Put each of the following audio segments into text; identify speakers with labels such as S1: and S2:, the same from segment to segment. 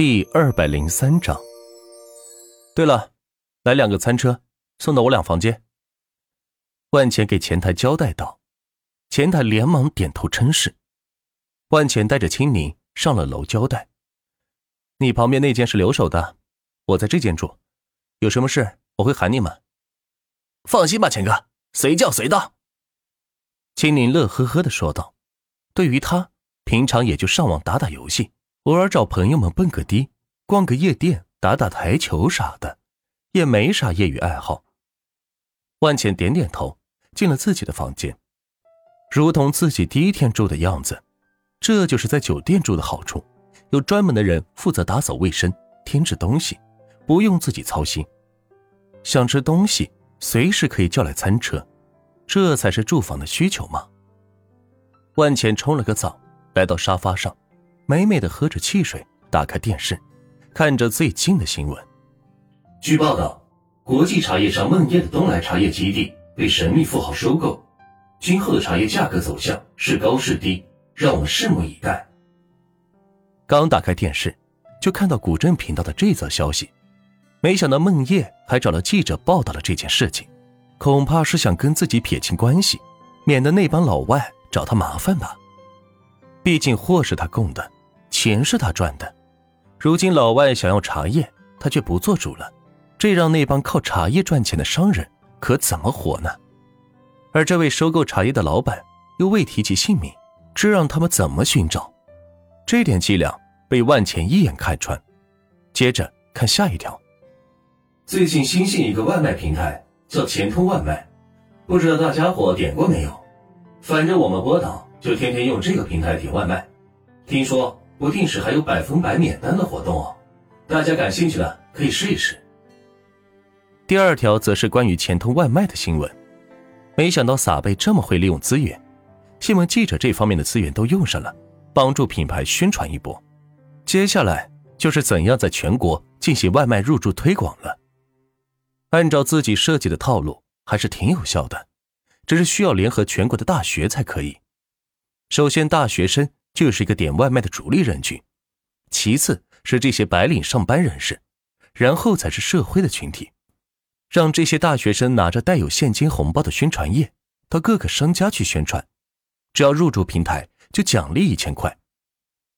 S1: 第二百零三章。对了，来两个餐车，送到我俩房间。万钱给前台交代道，前台连忙点头称是。万钱带着青宁上了楼，交代：“你旁边那间是留守的，我在这间住，有什么事我会喊你们。”
S2: 放心吧，钱哥，随叫随到。
S1: 青宁乐呵呵的说道：“对于他，平常也就上网打打游戏，偶尔找朋友们蹦个迪，逛个夜店，打打台球啥的，也没啥业余爱好。”万茜点点头，进了自己的房间，如同自己第一天住的样子。这就是在酒店住的好处，有专门的人负责打扫卫生、添置东西，不用自己操心。想吃东西，随时可以叫来餐车。这才是住房的需求嘛。万茜冲了个澡，来到沙发上，美美的喝着汽水，打开电视，看着最近的新闻。
S3: 据报道，国际茶叶商梦叶的东来茶叶基地被神秘富豪收购，今后的茶叶价格走向是高是低，让我们拭目以待。
S1: 刚打开电视，就看到古镇频道的这则消息，没想到梦叶还找了记者报道了这件事情。恐怕是想跟自己撇清关系，免得那帮老外找他麻烦吧。毕竟货是他供的，钱是他赚的。如今老外想要茶叶，他却不做主了，这让那帮靠茶叶赚钱的商人可怎么活呢？而这位收购茶叶的老板又未提及姓名，这让他们怎么寻找？这点伎俩被万钱一眼看穿。接着看下一条，
S3: 最近新兴一个外卖平台。叫钱通外卖，不知道大家伙点过没有？反正我们波导就天天用这个平台点外卖，听说不定时还有百分百免单的活动哦，大家感兴趣的可以试一试。
S1: 第二条则是关于钱通外卖的新闻，没想到撒贝这么会利用资源，新闻记者这方面的资源都用上了，帮助品牌宣传一波。接下来就是怎样在全国进行外卖入驻推广了。按照自己设计的套路，还是挺有效的，只是需要联合全国的大学才可以。首先，大学生就是一个点外卖的主力人群，其次是这些白领上班人士，然后才是社会的群体。让这些大学生拿着带有现金红包的宣传页到各个商家去宣传，只要入驻平台就奖励一千块，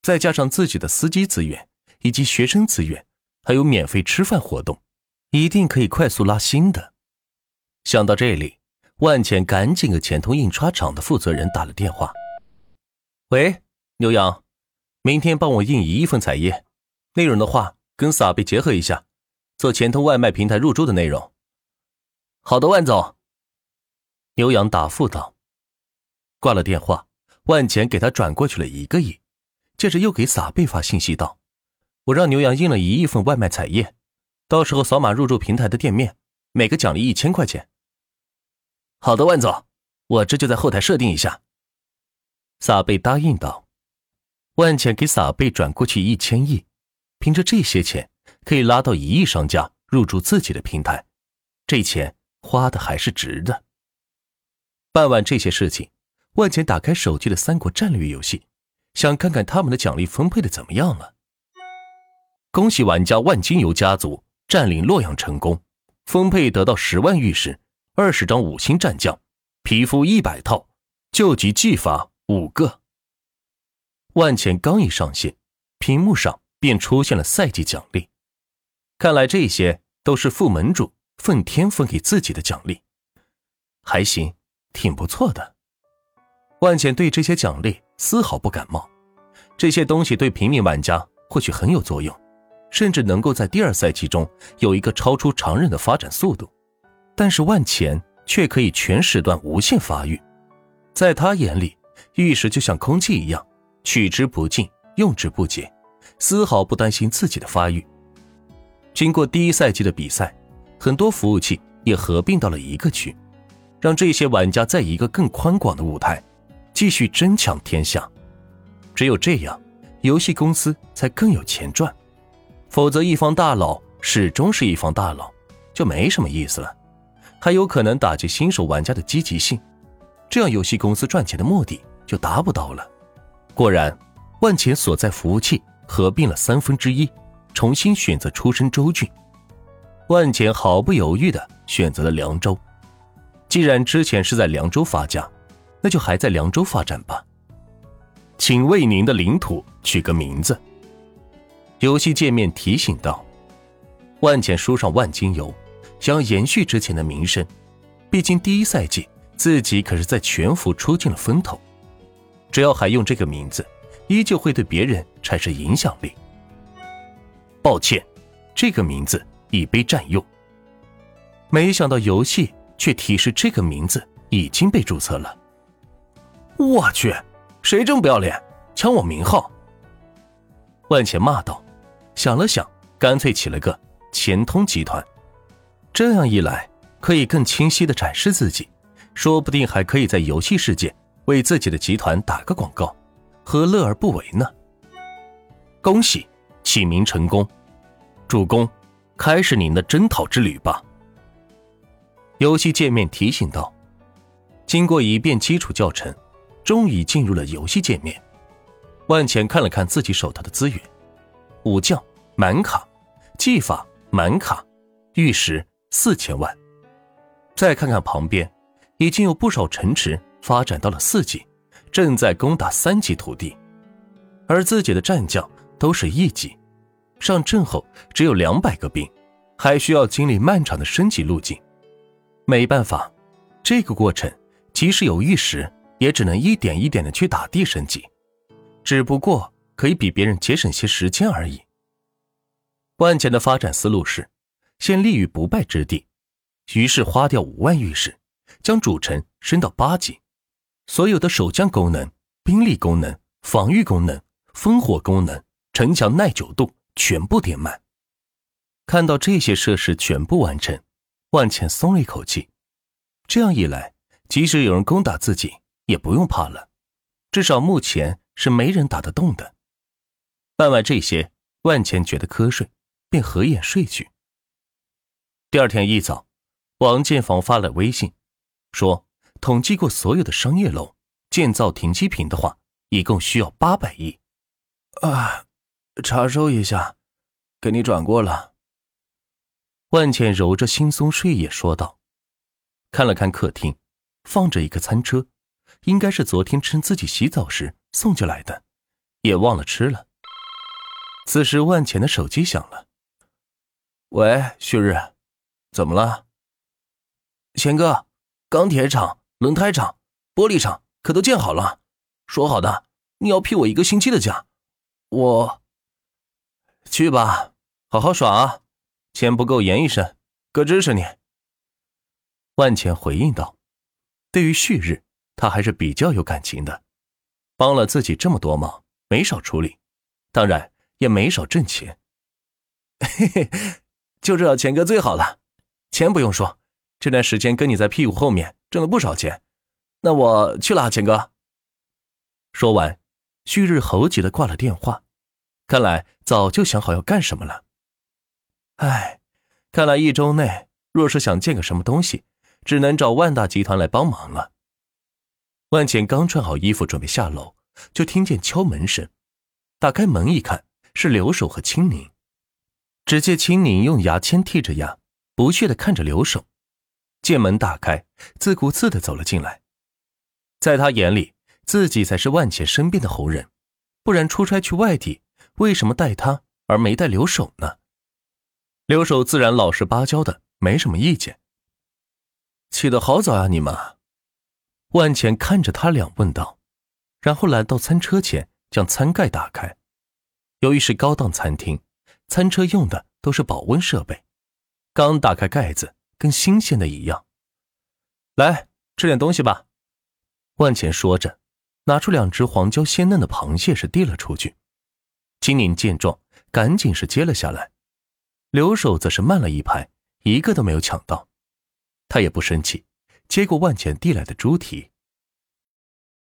S1: 再加上自己的司机资源以及学生资源，还有免费吃饭活动。一定可以快速拉新的。想到这里，万茜赶紧给钱通印刷厂的负责人打了电话：“喂，牛羊，明天帮我印一亿份彩页，内容的话跟撒贝结合一下，做钱通外卖平台入驻的内容。”“
S2: 好的，万总。”
S1: 牛羊答复道。挂了电话，万钱给他转过去了一个亿，接着又给撒贝发信息道：“我让牛羊印了一亿份外卖彩页。”到时候扫码入驻平台的店面，每个奖励一千块钱。
S2: 好的，万总，我这就在后台设定一下。
S1: 撒贝答应道。万钱给撒贝转过去一千亿，凭着这些钱可以拉到一亿商家入驻自己的平台，这钱花的还是值的。办完这些事情，万钱打开手机的三国战略游戏，想看看他们的奖励分配的怎么样了。恭喜玩家万金油家族！占领洛阳成功，分配得到十万玉石、二十张五星战将、皮肤一百套、救急技法五个。万钱刚一上线，屏幕上便出现了赛季奖励。看来这些都是副门主奉天分给自己的奖励，还行，挺不错的。万钱对这些奖励丝毫不感冒，这些东西对平民玩家或许很有作用。甚至能够在第二赛季中有一个超出常人的发展速度，但是万钱却可以全时段无限发育，在他眼里，玉石就像空气一样，取之不尽，用之不竭，丝毫不担心自己的发育。经过第一赛季的比赛，很多服务器也合并到了一个区，让这些玩家在一个更宽广的舞台继续争抢天下。只有这样，游戏公司才更有钱赚。否则，一方大佬始终是一方大佬，就没什么意思了，还有可能打击新手玩家的积极性，这样游戏公司赚钱的目的就达不到了。果然，万钱所在服务器合并了三分之一，重新选择出身州郡。万钱毫不犹豫的选择了凉州。既然之前是在凉州发家，那就还在凉州发展吧。请为您的领土取个名字。游戏界面提醒道：“万钱输上万金油，想要延续之前的名声。毕竟第一赛季自己可是在全服出尽了风头，只要还用这个名字，依旧会对别人产生影响力。”抱歉，这个名字已被占用。没想到游戏却提示这个名字已经被注册了。我去，谁这么不要脸，抢我名号！万钱骂道。想了想，干脆起了个钱通集团。这样一来，可以更清晰的展示自己，说不定还可以在游戏世界为自己的集团打个广告，何乐而不为呢？恭喜起名成功，主公，开始您的征讨之旅吧。游戏界面提醒道：“经过一遍基础教程，终于进入了游戏界面。”万钱看了看自己手头的资源。武将满卡，技法满卡，玉石四千万。再看看旁边，已经有不少城池发展到了四级，正在攻打三级土地，而自己的战将都是一级，上阵后只有两百个兵，还需要经历漫长的升级路径。没办法，这个过程即使有玉石，也只能一点一点的去打地升级，只不过。可以比别人节省些时间而已。万钱的发展思路是，先立于不败之地，于是花掉五万玉石，将主城升到八级，所有的守将功能、兵力功能、防御功能、烽火功能、城墙耐久度全部点满。看到这些设施全部完成，万茜松了一口气。这样一来，即使有人攻打自己，也不用怕了，至少目前是没人打得动的。办完这些，万茜觉得瞌睡，便合眼睡去。第二天一早，王建房发来微信，说统计过所有的商业楼，建造停机坪的话，一共需要八百亿。
S2: 啊，查收一下，给你转过了。
S1: 万茜揉着惺忪睡眼说道，看了看客厅，放着一个餐车，应该是昨天趁自己洗澡时送进来的，也忘了吃了。此时，万茜的手机响了。
S2: “喂，旭日，怎么了？”“
S4: 贤哥，钢铁厂、轮胎厂、玻璃厂可都建好了，说好的你要批我一个星期的假，我……
S2: 去吧，好好耍啊！钱不够言一声，哥支持你。”
S1: 万钱回应道：“对于旭日，他还是比较有感情的，帮了自己这么多忙，没少处理。当然。”也没少挣钱，
S4: 嘿嘿，就知道钱哥最好了。钱不用说，这段时间跟你在屁股后面挣了不少钱。那我去了啊，钱哥。
S1: 说完，旭日猴急的挂了电话，看来早就想好要干什么了。哎，看来一周内若是想建个什么东西，只能找万大集团来帮忙了。万茜刚穿好衣服准备下楼，就听见敲门声，打开门一看。是刘守和青柠，只见青柠用牙签剔着牙，不屑的看着刘守。见门打开，自顾自的走了进来。在他眼里，自己才是万茜身边的红人，不然出差去外地，为什么带他而没带刘守呢？刘守自然老实巴交的，没什么意见。
S2: 起得好早啊，你们！
S1: 万茜看着他俩问道，然后来到餐车前，将餐盖打开。由于是高档餐厅，餐车用的都是保温设备。刚打开盖子，跟新鲜的一样。
S2: 来吃点东西吧。
S1: 万钱说着，拿出两只黄焦鲜嫩的螃蟹，是递了出去。金宁见状，赶紧是接了下来。留守则是慢了一拍，一个都没有抢到。他也不生气，接过万钱递来的猪蹄。